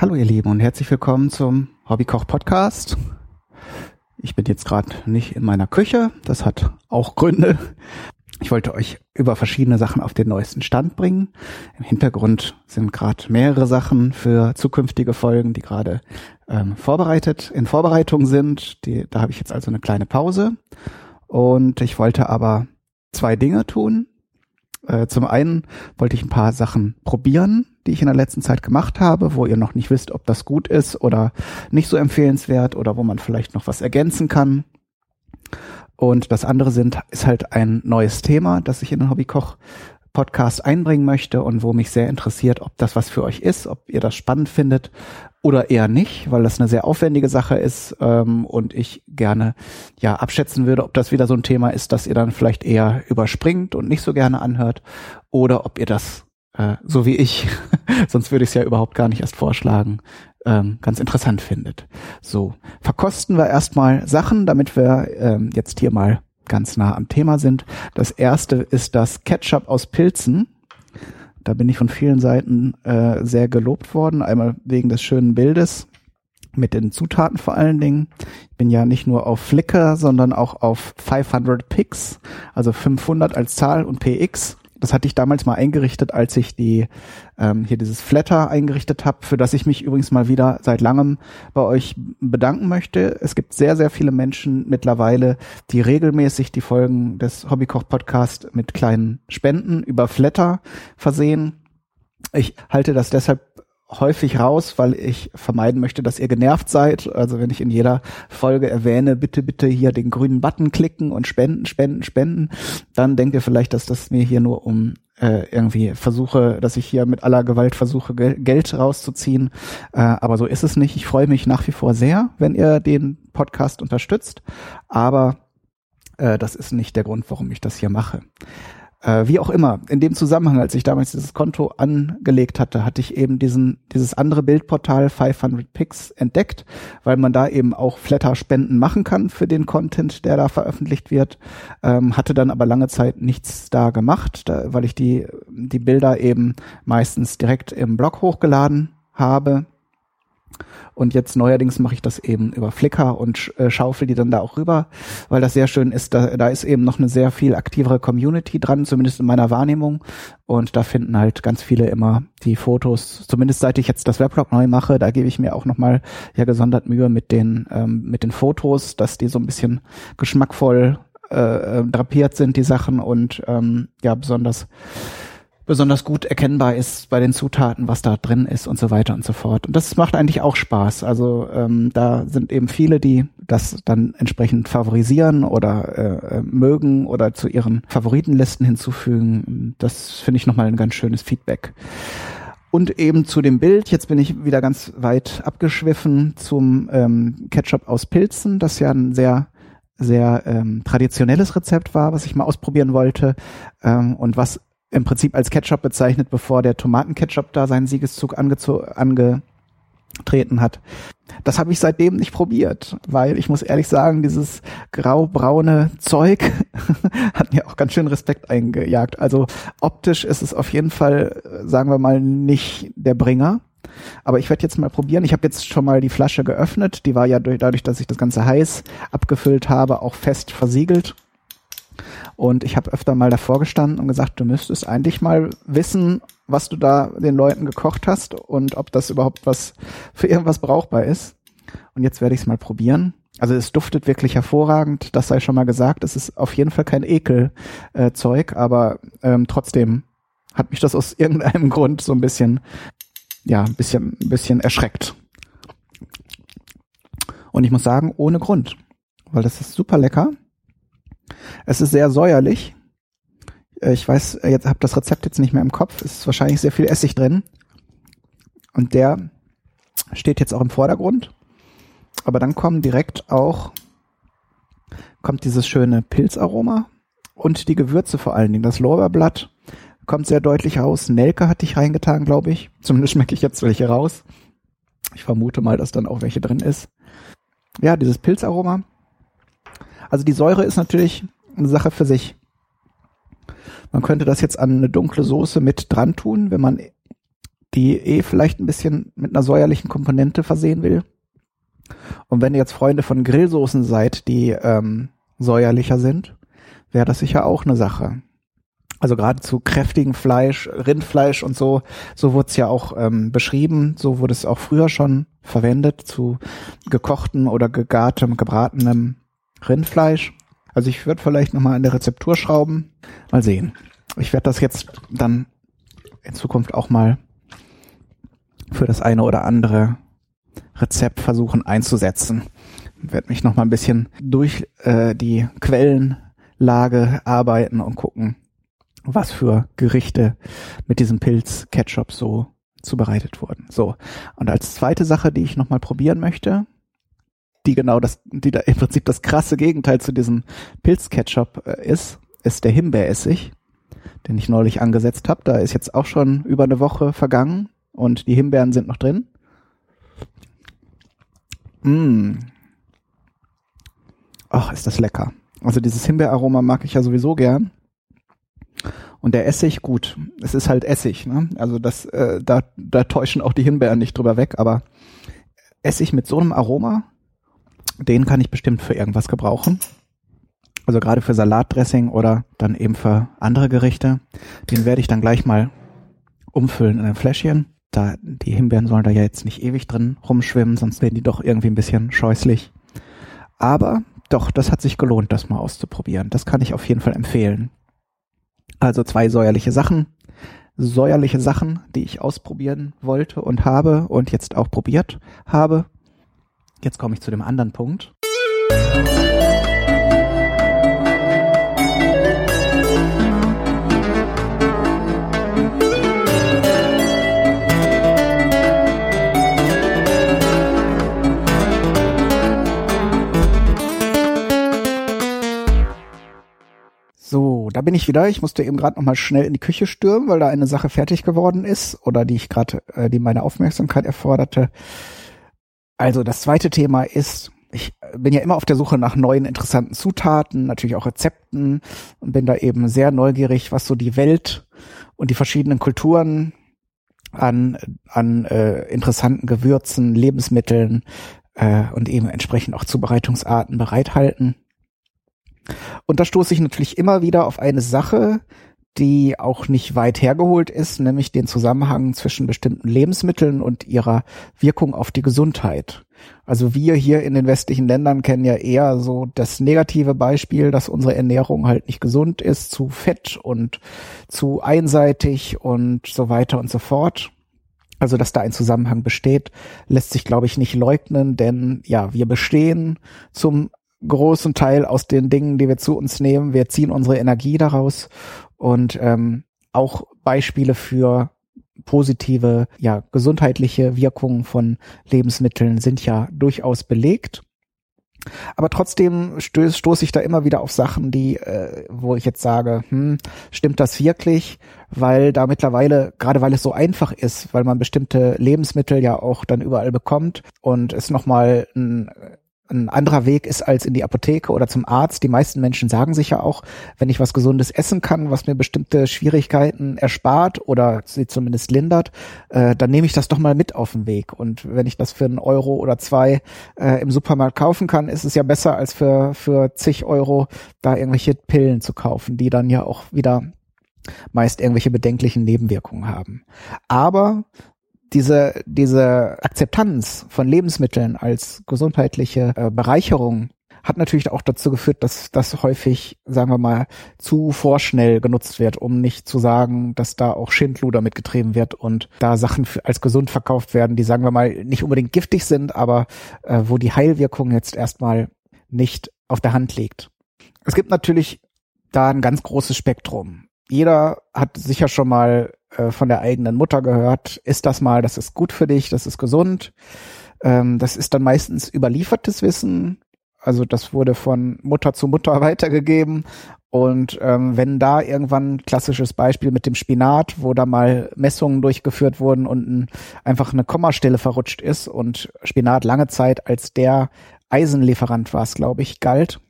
Hallo ihr Lieben und herzlich willkommen zum Hobbykoch Podcast. Ich bin jetzt gerade nicht in meiner Küche, das hat auch Gründe. Ich wollte euch über verschiedene Sachen auf den neuesten Stand bringen. Im Hintergrund sind gerade mehrere Sachen für zukünftige Folgen, die gerade ähm, vorbereitet, in Vorbereitung sind. Die, da habe ich jetzt also eine kleine Pause. Und ich wollte aber zwei Dinge tun. Äh, zum einen wollte ich ein paar Sachen probieren, die ich in der letzten Zeit gemacht habe, wo ihr noch nicht wisst, ob das gut ist oder nicht so empfehlenswert oder wo man vielleicht noch was ergänzen kann. Und das andere sind, ist halt ein neues Thema, das ich in den Hobbykoch Podcast einbringen möchte und wo mich sehr interessiert, ob das was für euch ist, ob ihr das spannend findet oder eher nicht, weil das eine sehr aufwendige Sache ist ähm, und ich gerne ja abschätzen würde, ob das wieder so ein Thema ist, das ihr dann vielleicht eher überspringt und nicht so gerne anhört oder ob ihr das äh, so wie ich, sonst würde ich es ja überhaupt gar nicht erst vorschlagen, ähm, ganz interessant findet. So, verkosten wir erstmal Sachen, damit wir ähm, jetzt hier mal ganz nah am Thema sind. Das erste ist das Ketchup aus Pilzen. Da bin ich von vielen Seiten äh, sehr gelobt worden. Einmal wegen des schönen Bildes mit den Zutaten vor allen Dingen. Ich bin ja nicht nur auf Flickr, sondern auch auf 500 Pix, also 500 als Zahl und PX das hatte ich damals mal eingerichtet, als ich die ähm, hier dieses Flatter eingerichtet habe, für das ich mich übrigens mal wieder seit langem bei euch bedanken möchte. Es gibt sehr, sehr viele Menschen mittlerweile, die regelmäßig die Folgen des Hobbykoch Podcast mit kleinen Spenden über Flatter versehen. Ich halte das deshalb häufig raus, weil ich vermeiden möchte, dass ihr genervt seid. Also wenn ich in jeder Folge erwähne, bitte, bitte hier den grünen Button klicken und spenden, spenden, spenden, dann denkt ihr vielleicht, dass das mir hier nur um äh, irgendwie versuche, dass ich hier mit aller Gewalt versuche, Geld rauszuziehen. Äh, aber so ist es nicht. Ich freue mich nach wie vor sehr, wenn ihr den Podcast unterstützt. Aber äh, das ist nicht der Grund, warum ich das hier mache. Äh, wie auch immer, in dem Zusammenhang, als ich damals dieses Konto angelegt hatte, hatte ich eben diesen, dieses andere Bildportal 500 Pix entdeckt, weil man da eben auch Flatter-Spenden machen kann für den Content, der da veröffentlicht wird. Ähm, hatte dann aber lange Zeit nichts da gemacht, da, weil ich die, die Bilder eben meistens direkt im Blog hochgeladen habe und jetzt neuerdings mache ich das eben über Flickr und äh, schaufel die dann da auch rüber, weil das sehr schön ist. Da, da ist eben noch eine sehr viel aktivere Community dran, zumindest in meiner Wahrnehmung. Und da finden halt ganz viele immer die Fotos, zumindest seit ich jetzt das Weblog neu mache, da gebe ich mir auch nochmal ja gesondert Mühe mit den, ähm, mit den Fotos, dass die so ein bisschen geschmackvoll äh, äh drapiert sind, die Sachen und ähm, ja, besonders besonders gut erkennbar ist bei den Zutaten, was da drin ist und so weiter und so fort. Und das macht eigentlich auch Spaß. Also ähm, da sind eben viele, die das dann entsprechend favorisieren oder äh, äh mögen oder zu ihren Favoritenlisten hinzufügen. Das finde ich nochmal ein ganz schönes Feedback. Und eben zu dem Bild, jetzt bin ich wieder ganz weit abgeschwiffen zum ähm, Ketchup aus Pilzen, das ja ein sehr sehr ähm, traditionelles Rezept war, was ich mal ausprobieren wollte ähm, und was im Prinzip als Ketchup bezeichnet, bevor der Tomatenketchup da seinen Siegeszug angetreten hat. Das habe ich seitdem nicht probiert, weil ich muss ehrlich sagen, dieses grau-braune Zeug hat mir auch ganz schön Respekt eingejagt. Also optisch ist es auf jeden Fall, sagen wir mal, nicht der Bringer. Aber ich werde jetzt mal probieren. Ich habe jetzt schon mal die Flasche geöffnet. Die war ja durch, dadurch, dass ich das Ganze heiß abgefüllt habe, auch fest versiegelt. Und ich habe öfter mal davor gestanden und gesagt, du müsstest eigentlich mal wissen, was du da den Leuten gekocht hast und ob das überhaupt was für irgendwas brauchbar ist. Und jetzt werde ich es mal probieren. Also es duftet wirklich hervorragend, das sei schon mal gesagt. Es ist auf jeden Fall kein Ekelzeug, äh, aber ähm, trotzdem hat mich das aus irgendeinem Grund so ein bisschen, ja, ein bisschen, ein bisschen erschreckt. Und ich muss sagen, ohne Grund, weil das ist super lecker. Es ist sehr säuerlich. Äh, ich weiß, äh, jetzt habe das Rezept jetzt nicht mehr im Kopf. Es ist wahrscheinlich sehr viel Essig drin. Und der steht jetzt auch im Vordergrund. Aber dann kommen direkt auch, kommt dieses schöne Pilzaroma und die Gewürze vor allen Dingen. Das Lorbeerblatt kommt sehr deutlich raus. Nelke hatte ich reingetan, glaube ich. Zumindest schmecke ich jetzt welche raus. Ich vermute mal, dass dann auch welche drin ist. Ja, dieses Pilzaroma also die Säure ist natürlich eine Sache für sich. Man könnte das jetzt an eine dunkle Soße mit dran tun, wenn man die eh vielleicht ein bisschen mit einer säuerlichen Komponente versehen will. Und wenn ihr jetzt Freunde von Grillsoßen seid, die ähm, säuerlicher sind, wäre das sicher auch eine Sache. Also gerade zu kräftigem Fleisch, Rindfleisch und so, so wurde es ja auch ähm, beschrieben, so wurde es auch früher schon verwendet zu gekochten oder gegartem, gebratenem Rindfleisch. Also ich würde vielleicht nochmal an der Rezeptur schrauben. Mal sehen. Ich werde das jetzt dann in Zukunft auch mal für das eine oder andere Rezept versuchen einzusetzen. Werde mich nochmal ein bisschen durch äh, die Quellenlage arbeiten und gucken, was für Gerichte mit diesem Pilz Ketchup so zubereitet wurden. So. Und als zweite Sache, die ich nochmal probieren möchte, die genau das, die da im Prinzip das krasse Gegenteil zu diesem Pilzketchup äh, ist, ist der Himbeeressig, den ich neulich angesetzt habe. Da ist jetzt auch schon über eine Woche vergangen und die Himbeeren sind noch drin. Mmh. Ach, ist das lecker. Also dieses Himbeeraroma mag ich ja sowieso gern. Und der Essig, gut, es ist halt Essig, ne? Also das, äh, da, da täuschen auch die Himbeeren nicht drüber weg, aber Essig mit so einem Aroma, den kann ich bestimmt für irgendwas gebrauchen. Also gerade für Salatdressing oder dann eben für andere Gerichte. Den werde ich dann gleich mal umfüllen in ein Fläschchen. Da, die Himbeeren sollen da ja jetzt nicht ewig drin rumschwimmen, sonst werden die doch irgendwie ein bisschen scheußlich. Aber doch, das hat sich gelohnt, das mal auszuprobieren. Das kann ich auf jeden Fall empfehlen. Also zwei säuerliche Sachen. Säuerliche Sachen, die ich ausprobieren wollte und habe und jetzt auch probiert habe. Jetzt komme ich zu dem anderen Punkt. So, da bin ich wieder. Ich musste eben gerade noch mal schnell in die Küche stürmen, weil da eine Sache fertig geworden ist oder die ich gerade, äh, die meine Aufmerksamkeit erforderte. Also das zweite Thema ist, ich bin ja immer auf der Suche nach neuen interessanten Zutaten, natürlich auch Rezepten und bin da eben sehr neugierig, was so die Welt und die verschiedenen Kulturen an an äh, interessanten Gewürzen, Lebensmitteln äh, und eben entsprechend auch Zubereitungsarten bereithalten. Und da stoße ich natürlich immer wieder auf eine Sache, die auch nicht weit hergeholt ist, nämlich den Zusammenhang zwischen bestimmten Lebensmitteln und ihrer Wirkung auf die Gesundheit. Also wir hier in den westlichen Ländern kennen ja eher so das negative Beispiel, dass unsere Ernährung halt nicht gesund ist, zu fett und zu einseitig und so weiter und so fort. Also, dass da ein Zusammenhang besteht, lässt sich, glaube ich, nicht leugnen, denn ja, wir bestehen zum großen Teil aus den Dingen, die wir zu uns nehmen. Wir ziehen unsere Energie daraus und ähm, auch Beispiele für positive, ja, gesundheitliche Wirkungen von Lebensmitteln sind ja durchaus belegt. Aber trotzdem stöß, stoße ich da immer wieder auf Sachen, die, äh, wo ich jetzt sage, hm, stimmt das wirklich? Weil da mittlerweile, gerade weil es so einfach ist, weil man bestimmte Lebensmittel ja auch dann überall bekommt und es nochmal ein ein anderer Weg ist als in die Apotheke oder zum Arzt. Die meisten Menschen sagen sich ja auch, wenn ich was Gesundes essen kann, was mir bestimmte Schwierigkeiten erspart oder sie zumindest lindert, äh, dann nehme ich das doch mal mit auf den Weg. Und wenn ich das für einen Euro oder zwei äh, im Supermarkt kaufen kann, ist es ja besser als für, für zig Euro da irgendwelche Pillen zu kaufen, die dann ja auch wieder meist irgendwelche bedenklichen Nebenwirkungen haben. Aber diese, diese Akzeptanz von Lebensmitteln als gesundheitliche äh, Bereicherung hat natürlich auch dazu geführt, dass das häufig, sagen wir mal, zu vorschnell genutzt wird, um nicht zu sagen, dass da auch Schindluder mitgetrieben wird und da Sachen als gesund verkauft werden, die, sagen wir mal, nicht unbedingt giftig sind, aber äh, wo die Heilwirkung jetzt erstmal nicht auf der Hand liegt. Es gibt natürlich da ein ganz großes Spektrum. Jeder hat sicher schon mal äh, von der eigenen Mutter gehört, ist das mal, das ist gut für dich, das ist gesund. Ähm, das ist dann meistens überliefertes Wissen. Also das wurde von Mutter zu Mutter weitergegeben. Und ähm, wenn da irgendwann klassisches Beispiel mit dem Spinat, wo da mal Messungen durchgeführt wurden und ein, einfach eine Kommastelle verrutscht ist und Spinat lange Zeit als der Eisenlieferant war es, glaube ich, galt,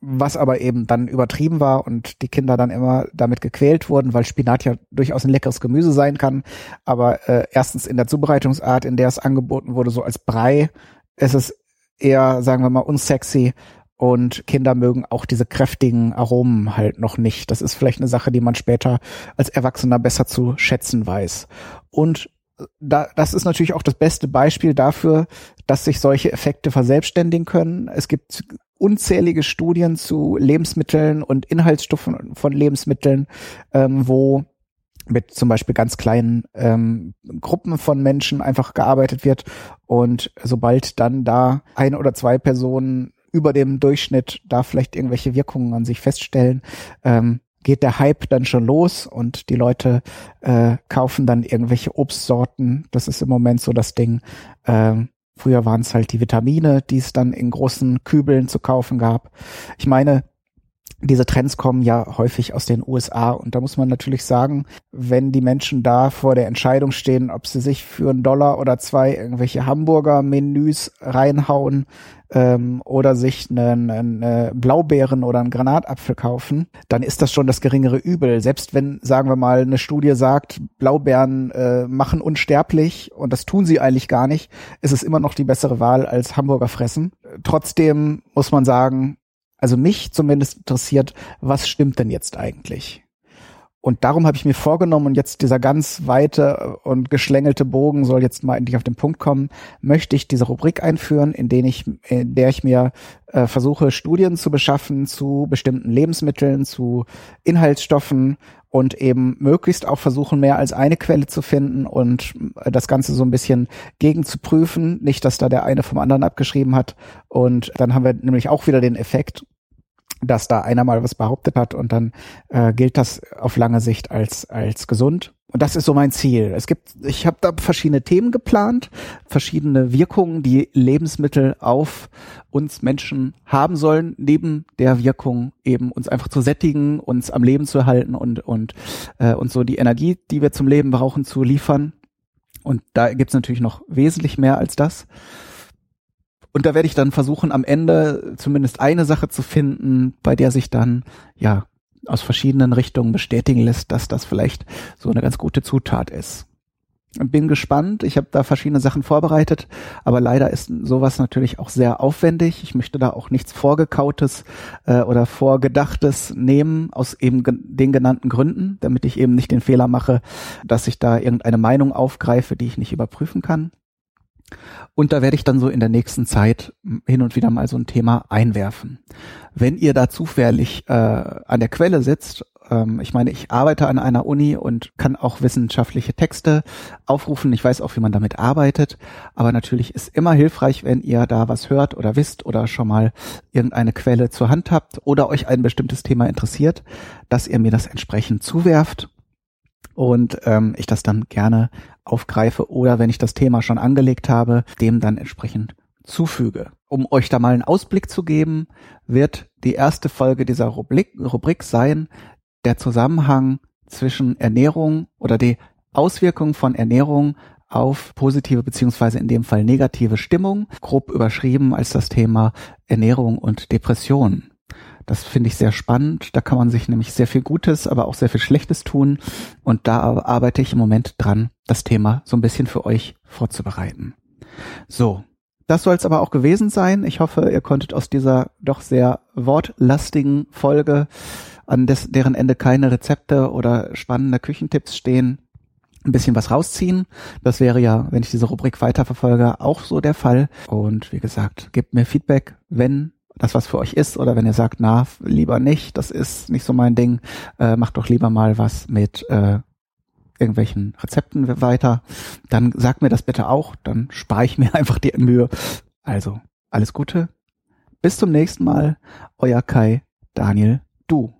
was aber eben dann übertrieben war und die Kinder dann immer damit gequält wurden, weil Spinat ja durchaus ein leckeres Gemüse sein kann. Aber äh, erstens in der Zubereitungsart, in der es angeboten wurde, so als Brei, ist es eher, sagen wir mal, unsexy. Und Kinder mögen auch diese kräftigen Aromen halt noch nicht. Das ist vielleicht eine Sache, die man später als Erwachsener besser zu schätzen weiß. Und da, das ist natürlich auch das beste Beispiel dafür, dass sich solche Effekte verselbstständigen können. Es gibt unzählige Studien zu Lebensmitteln und Inhaltsstoffen von Lebensmitteln, ähm, wo mit zum Beispiel ganz kleinen ähm, Gruppen von Menschen einfach gearbeitet wird. Und sobald dann da ein oder zwei Personen über dem Durchschnitt da vielleicht irgendwelche Wirkungen an sich feststellen, ähm, geht der Hype dann schon los und die Leute äh, kaufen dann irgendwelche Obstsorten. Das ist im Moment so das Ding. Ähm, Früher waren es halt die Vitamine, die es dann in großen Kübeln zu kaufen gab. Ich meine, diese Trends kommen ja häufig aus den USA und da muss man natürlich sagen, wenn die Menschen da vor der Entscheidung stehen, ob sie sich für einen Dollar oder zwei irgendwelche Hamburger-Menüs reinhauen ähm, oder sich einen, einen Blaubeeren oder einen Granatapfel kaufen, dann ist das schon das geringere Übel. Selbst wenn, sagen wir mal, eine Studie sagt, Blaubeeren äh, machen unsterblich und das tun sie eigentlich gar nicht, ist es immer noch die bessere Wahl als Hamburger fressen. Trotzdem muss man sagen, also mich zumindest interessiert, was stimmt denn jetzt eigentlich? Und darum habe ich mir vorgenommen, und jetzt dieser ganz weite und geschlängelte Bogen soll jetzt mal endlich auf den Punkt kommen, möchte ich diese Rubrik einführen, in, denen ich, in der ich mir äh, versuche, Studien zu beschaffen zu bestimmten Lebensmitteln, zu Inhaltsstoffen und eben möglichst auch versuchen, mehr als eine Quelle zu finden und äh, das Ganze so ein bisschen gegen zu prüfen. Nicht, dass da der eine vom anderen abgeschrieben hat. Und dann haben wir nämlich auch wieder den Effekt, dass da einer mal was behauptet hat und dann äh, gilt das auf lange Sicht als als gesund. Und das ist so mein Ziel. Es gibt, ich habe da verschiedene Themen geplant, verschiedene Wirkungen, die Lebensmittel auf uns Menschen haben sollen, neben der Wirkung eben uns einfach zu sättigen, uns am Leben zu halten und und äh, uns so die Energie, die wir zum Leben brauchen, zu liefern. Und da gibt's natürlich noch wesentlich mehr als das. Und da werde ich dann versuchen, am Ende zumindest eine Sache zu finden, bei der sich dann, ja, aus verschiedenen Richtungen bestätigen lässt, dass das vielleicht so eine ganz gute Zutat ist. Bin gespannt. Ich habe da verschiedene Sachen vorbereitet, aber leider ist sowas natürlich auch sehr aufwendig. Ich möchte da auch nichts vorgekautes äh, oder vorgedachtes nehmen aus eben den genannten Gründen, damit ich eben nicht den Fehler mache, dass ich da irgendeine Meinung aufgreife, die ich nicht überprüfen kann. Und da werde ich dann so in der nächsten Zeit hin und wieder mal so ein Thema einwerfen. Wenn ihr da zufällig äh, an der Quelle sitzt, ähm, ich meine, ich arbeite an einer Uni und kann auch wissenschaftliche Texte aufrufen. Ich weiß auch, wie man damit arbeitet. Aber natürlich ist immer hilfreich, wenn ihr da was hört oder wisst oder schon mal irgendeine Quelle zur Hand habt oder euch ein bestimmtes Thema interessiert, dass ihr mir das entsprechend zuwerft und ähm, ich das dann gerne aufgreife oder wenn ich das Thema schon angelegt habe, dem dann entsprechend zufüge. Um euch da mal einen Ausblick zu geben, wird die erste Folge dieser Rubrik, Rubrik sein, der Zusammenhang zwischen Ernährung oder die Auswirkungen von Ernährung auf positive beziehungsweise in dem Fall negative Stimmung, grob überschrieben als das Thema Ernährung und Depression. Das finde ich sehr spannend. Da kann man sich nämlich sehr viel Gutes, aber auch sehr viel Schlechtes tun. Und da arbeite ich im Moment dran, das Thema so ein bisschen für euch vorzubereiten. So. Das soll es aber auch gewesen sein. Ich hoffe, ihr konntet aus dieser doch sehr wortlastigen Folge, an des, deren Ende keine Rezepte oder spannende Küchentipps stehen, ein bisschen was rausziehen. Das wäre ja, wenn ich diese Rubrik weiterverfolge, auch so der Fall. Und wie gesagt, gebt mir Feedback, wenn das was für euch ist oder wenn ihr sagt, na, lieber nicht, das ist nicht so mein Ding, äh, macht doch lieber mal was mit äh, irgendwelchen Rezepten weiter, dann sagt mir das bitte auch, dann spare ich mir einfach die Mühe. Also, alles Gute. Bis zum nächsten Mal. Euer Kai, Daniel, du.